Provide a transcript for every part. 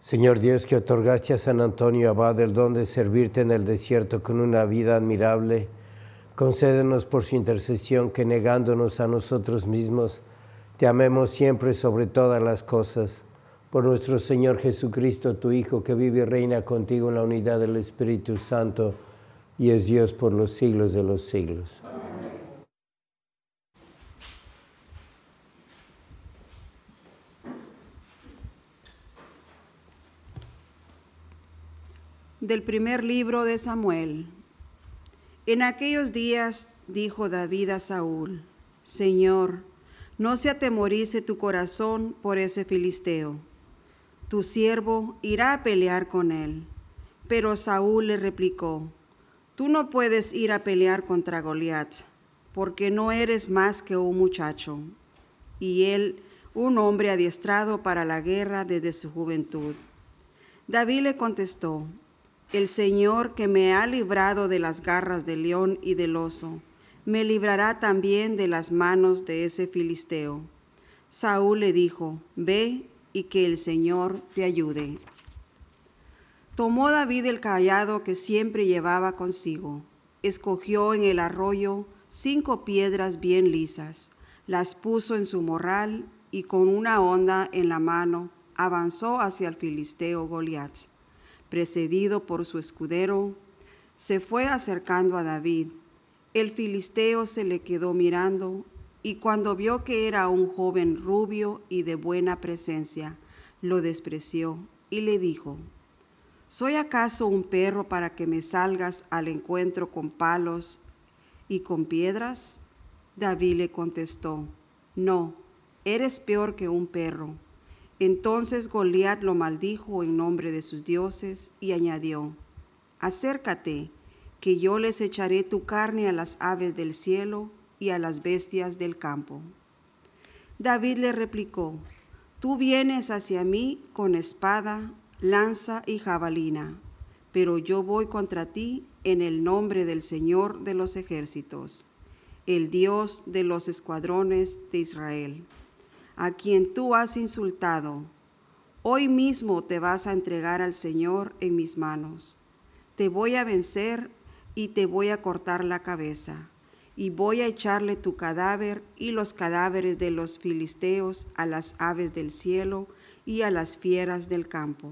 Señor Dios, que otorgaste a San Antonio Abad el don de servirte en el desierto con una vida admirable, concédenos por su intercesión que negándonos a nosotros mismos, te amemos siempre sobre todas las cosas. Por nuestro Señor Jesucristo, tu Hijo, que vive y reina contigo en la unidad del Espíritu Santo y es Dios por los siglos de los siglos. Del primer libro de Samuel. En aquellos días dijo David a Saúl, Señor, no se atemorice tu corazón por ese filisteo. Tu siervo irá a pelear con él. Pero Saúl le replicó, Tú no puedes ir a pelear contra Goliat, porque no eres más que un muchacho, y él un hombre adiestrado para la guerra desde su juventud. David le contestó, el Señor que me ha librado de las garras del león y del oso, me librará también de las manos de ese filisteo. Saúl le dijo, ve y que el Señor te ayude. Tomó David el callado que siempre llevaba consigo, escogió en el arroyo cinco piedras bien lisas, las puso en su morral y con una honda en la mano avanzó hacia el filisteo Goliat precedido por su escudero, se fue acercando a David. El filisteo se le quedó mirando y cuando vio que era un joven rubio y de buena presencia, lo despreció y le dijo, ¿Soy acaso un perro para que me salgas al encuentro con palos y con piedras? David le contestó, No, eres peor que un perro Entonces Goliat lo maldijo en nombre de sus dioses y añadió, Acércate, que yo les echaré tu carne a las aves del cielo y a las bestias del campo. David le replicó, Tú vienes hacia mí con espada, lanza y jabalina, pero yo voy contra ti en el nombre del Señor de los ejércitos, el Dios de los escuadrones de Israel, a quien tú has insultado. Hoy mismo te vas a entregar al Señor en mis manos. Te voy a vencer y te voy a cortar la cabeza, y voy a echarle tu cadáver y los cadáveres de los filisteos a las aves del cielo y a las fieras del campo.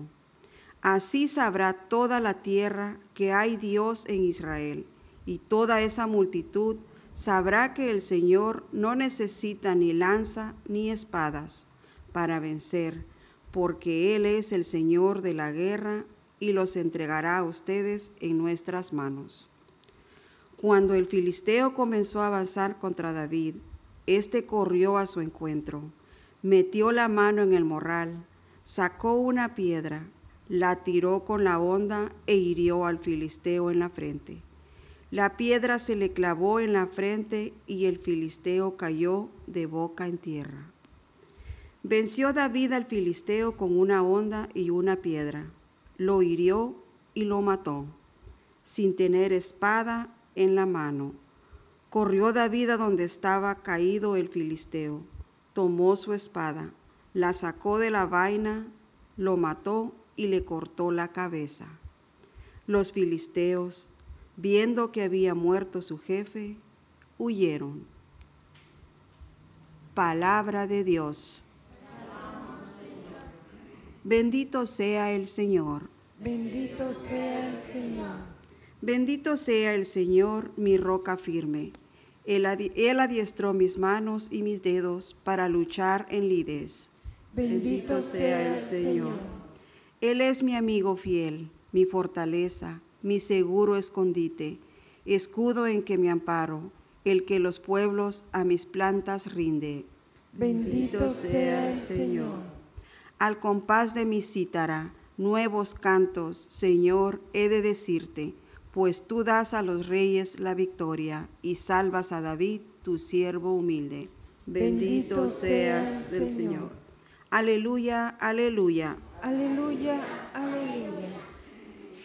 Así sabrá toda la tierra que hay Dios en Israel, y toda esa multitud sabrá que el Señor no necesita ni lanza ni espadas para vencer, porque Él es el Señor de la guerra y los entregará a ustedes en nuestras manos. Cuando el filisteo comenzó a avanzar contra David, éste corrió a su encuentro, metió la mano en el morral, sacó una piedra, la tiró con la honda e hirió al filisteo en la frente. La piedra se le clavó en la frente y el filisteo cayó de boca en tierra. Venció David al filisteo con una honda y una piedra lo hirió y lo mató, sin tener espada en la mano. Corrió David a donde estaba caído el filisteo, tomó su espada, la sacó de la vaina, lo mató y le cortó la cabeza. Los filisteos, viendo que había muerto su jefe, huyeron. Palabra de Dios. Bendito sea el Señor. Bendito sea el Señor. Bendito sea el Señor, mi roca firme. Él, adiestró mis manos y mis dedos para luchar en lides. Bendito, sea el Señor. Él es mi amigo fiel, mi fortaleza, mi seguro escondite, escudo en que me amparo, el que los pueblos a mis plantas rinde. Bendito sea el Señor al compás de mi cítara, nuevos cantos, Señor, he de decirte, pues tú das a los reyes la victoria y salvas a David, tu siervo humilde. Bendito, seas del Señor. Aleluya, aleluya. Aleluya, aleluya.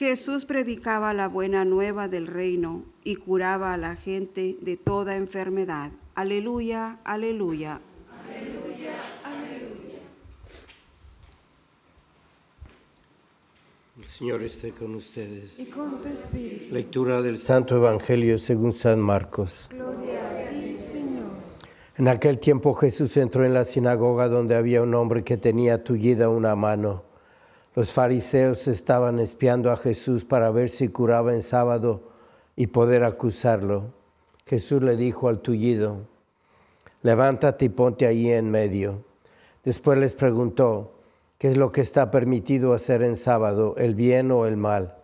Jesús predicaba la buena nueva del reino y curaba a la gente de toda enfermedad. Aleluya, aleluya. El Señor esté con ustedes. Y con tu espíritu. Lectura del Santo Evangelio según San Marcos. Gloria a ti, Señor. En aquel tiempo Jesús entró en la sinagoga donde había un hombre que tenía tullida una mano. Los fariseos estaban espiando a Jesús para ver si curaba en sábado y poder acusarlo. Jesús le dijo al tullido, levántate y ponte ahí en medio. Después les preguntó, ¿Qué es lo que está permitido hacer en sábado, el bien o el mal?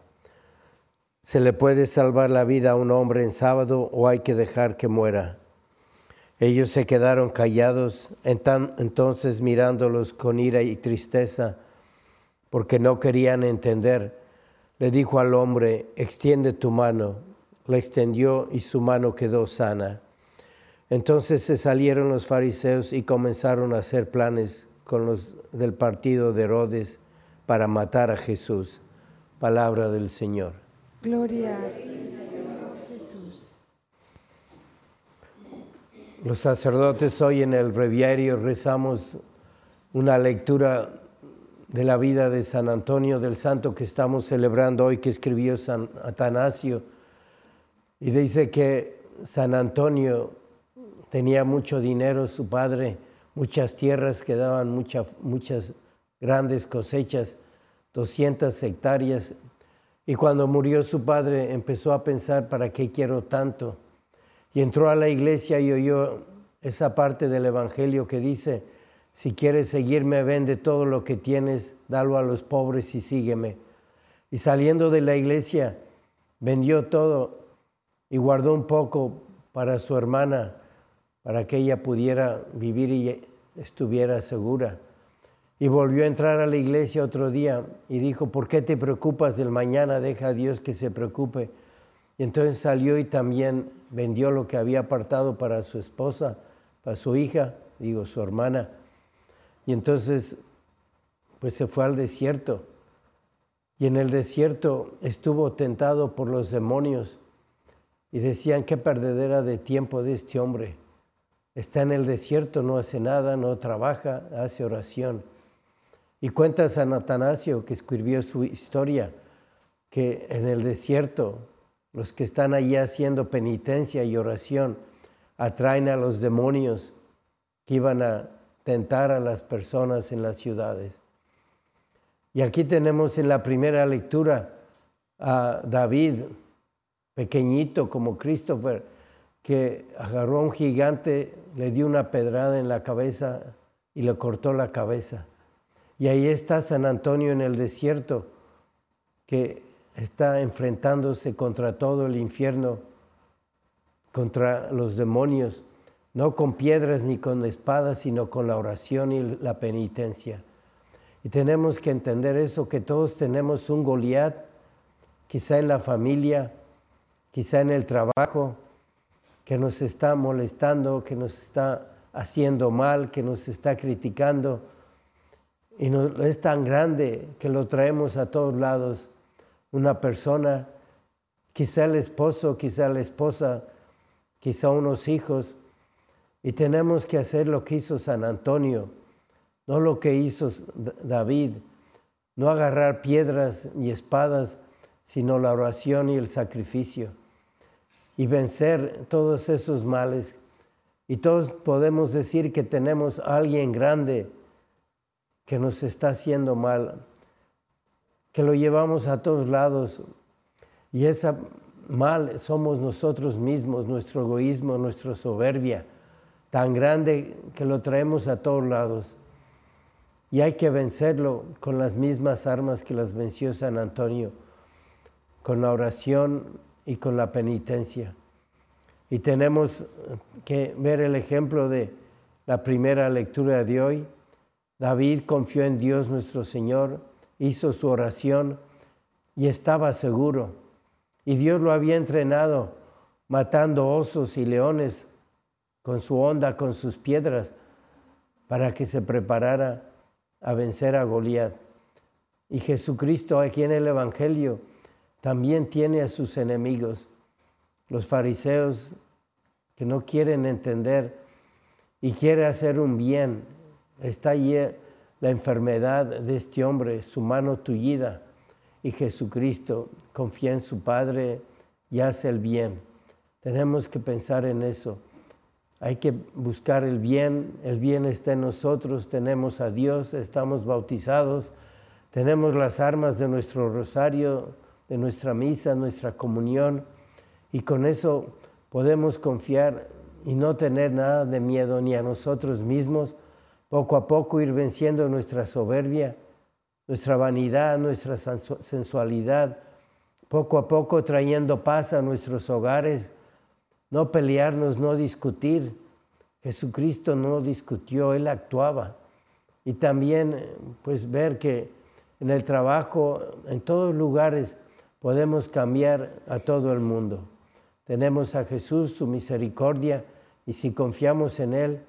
¿Se le puede salvar la vida a un hombre en sábado o hay que dejar que muera? Ellos se quedaron callados, entonces mirándolos con ira y tristeza, porque no querían entender. Le dijo al hombre, extiende tu mano. La extendió y su mano quedó sana. Entonces se salieron los fariseos y comenzaron a hacer planes con los del partido de Herodes para matar a Jesús. Palabra del Señor. Gloria a ti, Señor Jesús. Los sacerdotes hoy en el breviario rezamos una lectura de la vida de San Antonio del Santo que estamos celebrando hoy, que escribió San Atanasio. Y dice que San Antonio tenía mucho dinero, su padre, muchas tierras que daban muchas grandes cosechas, 200 hectáreas. Y cuando murió su padre empezó a pensar, ¿para qué quiero tanto? Y entró a la iglesia y oyó esa parte del Evangelio que dice, si quieres seguirme, vende todo lo que tienes, dalo a los pobres y sígueme. Y saliendo de la iglesia, vendió todo y guardó un poco para su hermana, para que ella pudiera vivir y estuviera segura. Y volvió a entrar a la iglesia otro día y dijo, ¿por qué te preocupas del mañana? Deja a Dios que se preocupe. Y entonces salió y también vendió lo que había apartado para su esposa, para su hija, digo, su hermana. Y entonces, pues se fue al desierto. Y en el desierto estuvo tentado por los demonios. Y decían, qué perdedera de tiempo de este hombre. Está en el desierto, no hace nada, no trabaja, hace oración. Y cuenta San Atanasio, que escribió su historia, que en el desierto los que están allí haciendo penitencia y oración atraen a los demonios que iban a a las personas en las ciudades. Y aquí tenemos en la primera lectura a David, pequeñito como Christopher, que agarró a un gigante, le dio una pedrada en la cabeza y le cortó la cabeza. Y ahí está San Antonio en el desierto, que está enfrentándose contra todo el infierno, contra los demonios, no con piedras ni con espadas, sino con la oración y la penitencia. Y tenemos que entender eso, que todos tenemos un Goliat, quizá en la familia, quizá en el trabajo, que nos está molestando, que nos está haciendo mal, que nos está criticando y es tan grande que lo traemos a todos lados. Una persona, quizá el esposo, quizá la esposa, quizá unos hijos, y tenemos que hacer lo que hizo San Antonio, no lo que hizo David, no agarrar piedras ni espadas, sino la oración y el sacrificio, y vencer todos esos males. Y todos podemos decir que tenemos a alguien grande que nos está haciendo mal, que lo llevamos a todos lados y esa mal somos nosotros mismos, nuestro egoísmo, nuestra soberbia, tan grande que lo traemos a todos lados. Y hay que vencerlo con las mismas armas que las venció San Antonio, con la oración y con la penitencia. Y tenemos que ver el ejemplo de la primera lectura de hoy, David confió en Dios nuestro Señor, hizo su oración y estaba seguro. Y Dios lo había entrenado matando osos y leones con su onda, con sus piedras, para que se preparara a vencer a Goliat. Y Jesucristo aquí en el Evangelio también tiene a sus enemigos, los fariseos que no quieren entender y quiere hacer un bien Está allí la enfermedad de este hombre, su mano tullida, y Jesucristo confía en su Padre y hace el bien. Tenemos que pensar en eso. Hay que buscar el bien, el bien está en nosotros, tenemos a Dios, estamos bautizados, tenemos las armas de nuestro rosario, de nuestra misa, nuestra comunión, y con eso podemos confiar y no tener nada de miedo ni a nosotros mismos, poco a poco ir venciendo nuestra soberbia, nuestra vanidad, nuestra sensualidad, poco a poco trayendo paz a nuestros hogares, no pelearnos, no discutir. Jesucristo no discutió, Él actuaba. Y también pues ver que en el trabajo, en todos lugares, podemos cambiar a todo el mundo. Tenemos a Jesús, su misericordia, y si confiamos en Él,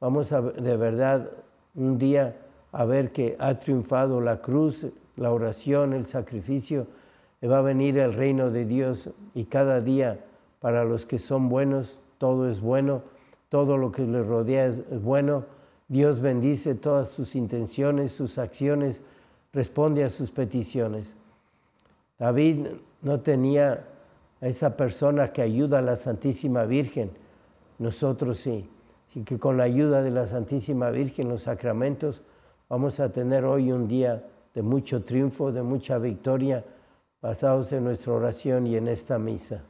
Vamos a, de verdad un día a ver que ha triunfado la cruz, la oración, el sacrificio, y va a venir el reino de Dios y cada día para los que son buenos, todo es bueno, todo lo que les rodea es bueno. Dios bendice todas sus intenciones, sus acciones, responde a sus peticiones. David no tenía a esa persona que ayuda a la Santísima Virgen, nosotros sí y que con la ayuda de la Santísima Virgen, los sacramentos, vamos a tener hoy un día de mucho triunfo, de mucha victoria, basados en nuestra oración y en esta misa.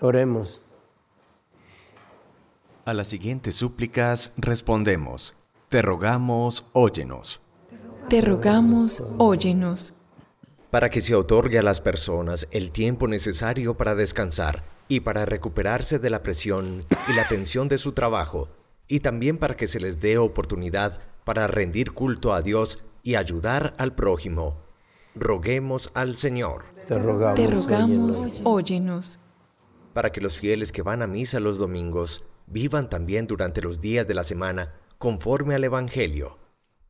Oremos. A las siguientes súplicas respondemos, te rogamos, óyenos. Te rogamos, óyenos para que se otorgue a las personas el tiempo necesario para descansar y para recuperarse de la presión y la tensión de su trabajo, y también para que se les dé oportunidad para rendir culto a Dios y ayudar al prójimo. Roguemos al Señor. Te rogamos, Te rogamos, óyenos. óyenos. Para que los fieles que van a misa los domingos vivan también durante los días de la semana conforme al Evangelio.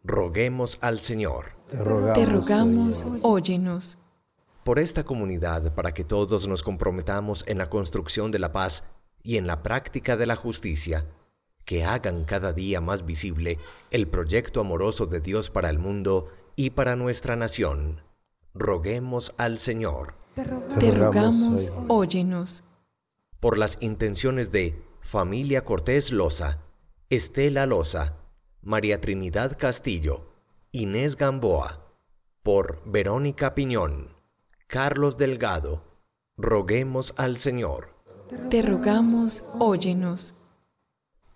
Roguemos al Señor. Te rogamos, Te rogamos, óyenos. Por esta comunidad, para que todos nos comprometamos en la construcción de la paz y en la práctica de la justicia, que hagan cada día más visible el proyecto amoroso de Dios para el mundo y para nuestra nación. Roguemos al Señor. Te rogamos, rogamos, óyenos. Por las intenciones de Familia Cortés Loza, Estela Loza, María Trinidad Castillo, Inés Gamboa, por Verónica Piñón, Carlos Delgado, roguemos al Señor, Te rogamos, óyenos.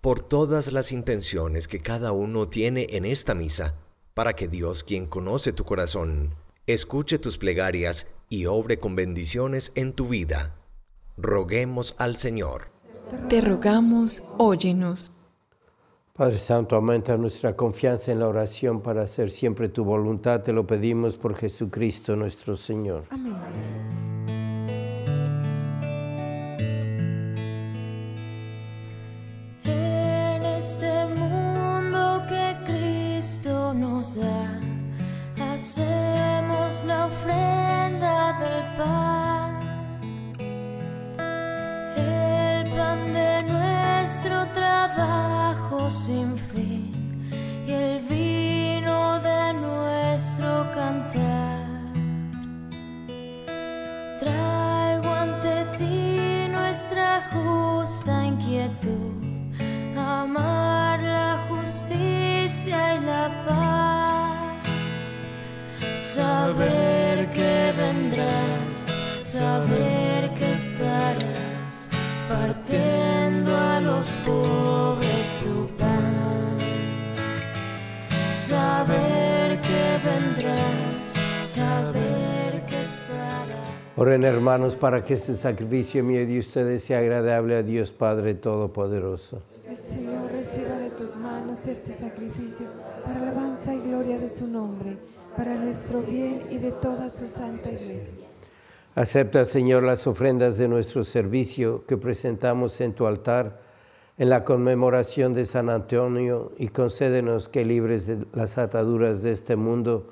por todas las intenciones que cada uno tiene en esta misa, para que Dios, quien conoce tu corazón, escuche tus plegarias y obre con bendiciones en tu vida. Roguemos al Señor. Te rogamos, óyenos. Padre Santo, aumenta nuestra confianza en la oración para hacer siempre tu voluntad. Te lo pedimos por Jesucristo nuestro Señor. En este trabajo Oren hermanos para que este sacrificio mío de ustedes sea agradable a Dios Padre Todopoderoso. El Señor reciba de tus manos este sacrificio para alabanza y gloria de su nombre, para nuestro bien y de toda su santa iglesia. Acepta, Señor, las ofrendas de nuestro servicio que presentamos en tu altar en la conmemoración de San Antonio y concédenos que libres de las ataduras de este mundo,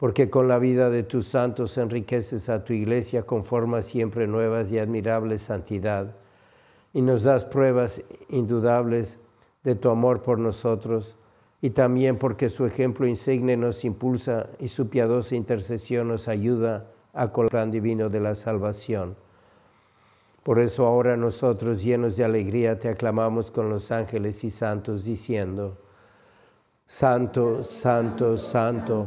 Porque con la vida de tus santos enriqueces a tu iglesia con formas siempre nuevas y admirables santidad, y nos das pruebas indudables de tu amor por nosotros, y también porque su ejemplo insigne nos impulsa y su piadosa intercesión nos ayuda a con el plan divino de la salvación. Por eso ahora nosotros, llenos de alegría, te aclamamos con los ángeles y santos, diciendo, Santo, Santo, Santo,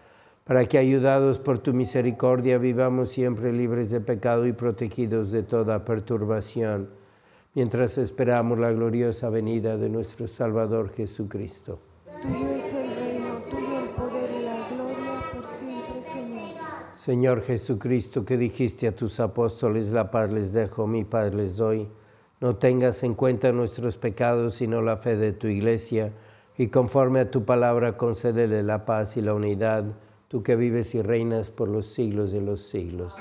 para que ayudados por tu misericordia vivamos siempre libres de pecado y protegidos de toda perturbación, mientras esperamos la gloriosa venida de nuestro Salvador Jesucristo. Tuyo es el reino, tuyo el poder y la gloria por siempre, Señor. Señor Jesucristo, que dijiste a tus apóstoles, la paz les dejo, mi paz les doy. No tengas en cuenta nuestros pecados, sino la fe de tu iglesia, y conforme a tu palabra concédele la paz y la unidad tú que vives y reinas por los siglos de los siglos.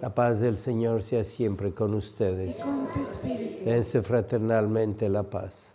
La paz del Señor sea siempre con ustedes. Y con tu espíritu. Dense fraternalmente la paz.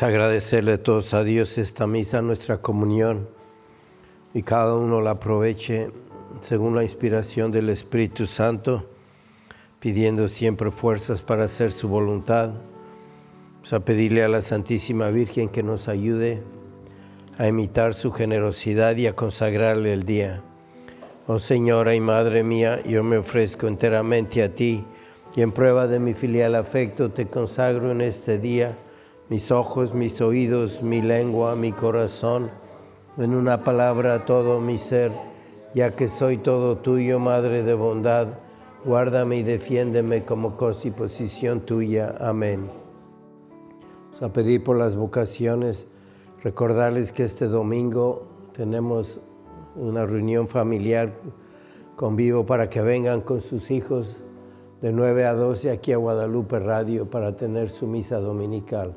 Agradecerle todos a Dios esta misa, nuestra comunión, y cada uno la aproveche según la inspiración del Espíritu Santo, pidiendo siempre fuerzas para hacer su voluntad. A pedirle a la Santísima Virgen que nos ayude a imitar su generosidad y a consagrarle el día. Oh Señora y Madre mía, yo me ofrezco enteramente a ti y en prueba de mi filial afecto te consagro en este día mis ojos, mis oídos, mi lengua, mi corazón, en una palabra todo mi ser, ya que soy todo tuyo, Madre de bondad, guárdame y defiéndeme como cosa y posición tuya. Amén. A pedir por las vocaciones, recordarles que este domingo tenemos una reunión familiar convivo para que vengan con sus hijos de 9 a 12 aquí a Guadalupe Radio para tener su misa dominical.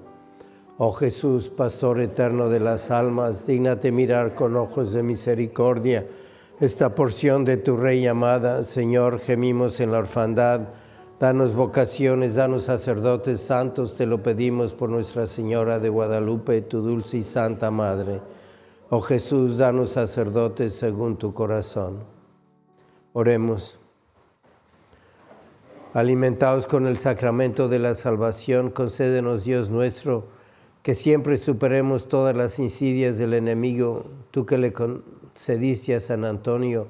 Oh Jesús, Pastor eterno de las almas, dígnate mirar con ojos de misericordia esta porción de tu Rey amada. Señor, gemimos en la orfandad. Danos vocaciones, danos sacerdotes santos, te lo pedimos por Nuestra Señora de Guadalupe, tu dulce y santa Madre. Oh Jesús, danos sacerdotes según tu corazón. Oremos. Alimentados con el sacramento de la salvación, concédenos Dios nuestro, que siempre superemos todas las insidias del enemigo, tú que le concediste a San Antonio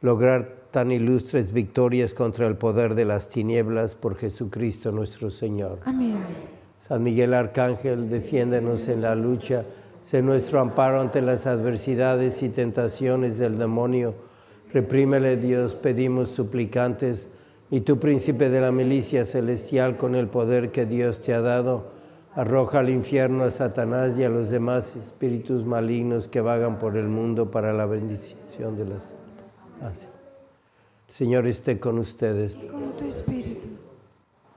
lograr tan ilustres victorias contra el poder de las tinieblas por Jesucristo nuestro Señor. Amén. San Miguel Arcángel, defiéndenos en la lucha, sé nuestro amparo ante las adversidades y tentaciones del demonio. Reprímele Dios, pedimos suplicantes, y tu príncipe de la milicia celestial con el poder que Dios te ha dado, arroja al infierno a Satanás y a los demás espíritus malignos que vagan por el mundo para la bendición de las... Sí. El Señor esté con ustedes. Con tu espíritu.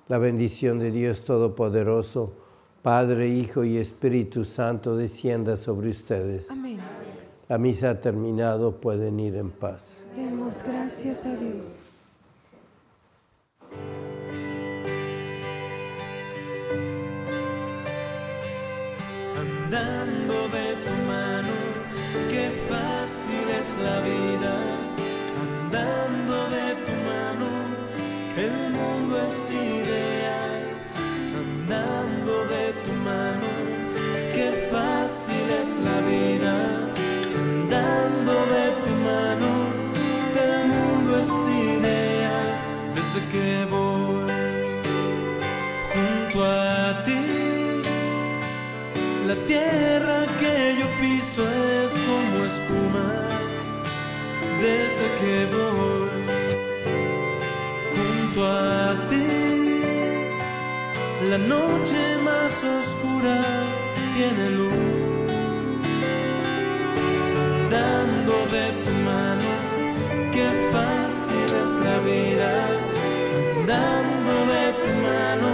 La bendición de Dios Todopoderoso, Padre, Hijo y Espíritu Santo, descienda sobre ustedes. Amén. La misa ha terminado, pueden ir en paz. Demos gracias a Dios. Andando de tu mano, qué fácil es la vida, andando de tu mano, el mundo es ideal, tierra que yo piso es como espuma desde que voy junto a ti. La noche más oscura tiene luz. Andando de tu mano, qué fácil es la vida. Andando de tu mano,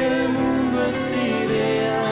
el mundo es ideal.